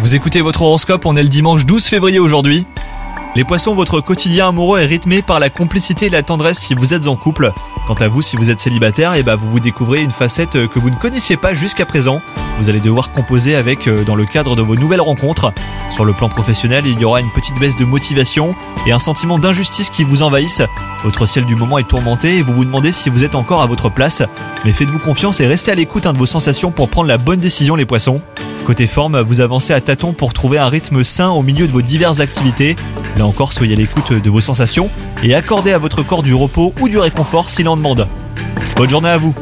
Vous écoutez votre horoscope, on est le dimanche 12 février aujourd'hui. Les poissons, votre quotidien amoureux est rythmé par la complicité et la tendresse si vous êtes en couple. Quant à vous, si vous êtes célibataire, et bah vous vous découvrez une facette euh, que vous ne connaissiez pas jusqu'à présent. Vous allez devoir composer avec euh, dans le cadre de vos nouvelles rencontres. Sur le plan professionnel, il y aura une petite baisse de motivation et un sentiment d'injustice qui vous envahissent. Votre ciel du moment est tourmenté et vous vous demandez si vous êtes encore à votre place. Mais faites-vous confiance et restez à l'écoute hein, de vos sensations pour prendre la bonne décision les poissons. Côté forme, vous avancez à tâtons pour trouver un rythme sain au milieu de vos diverses activités. Là encore, soyez à l'écoute de vos sensations et accordez à votre corps du repos ou du réconfort s'il en demande. Bonne journée à vous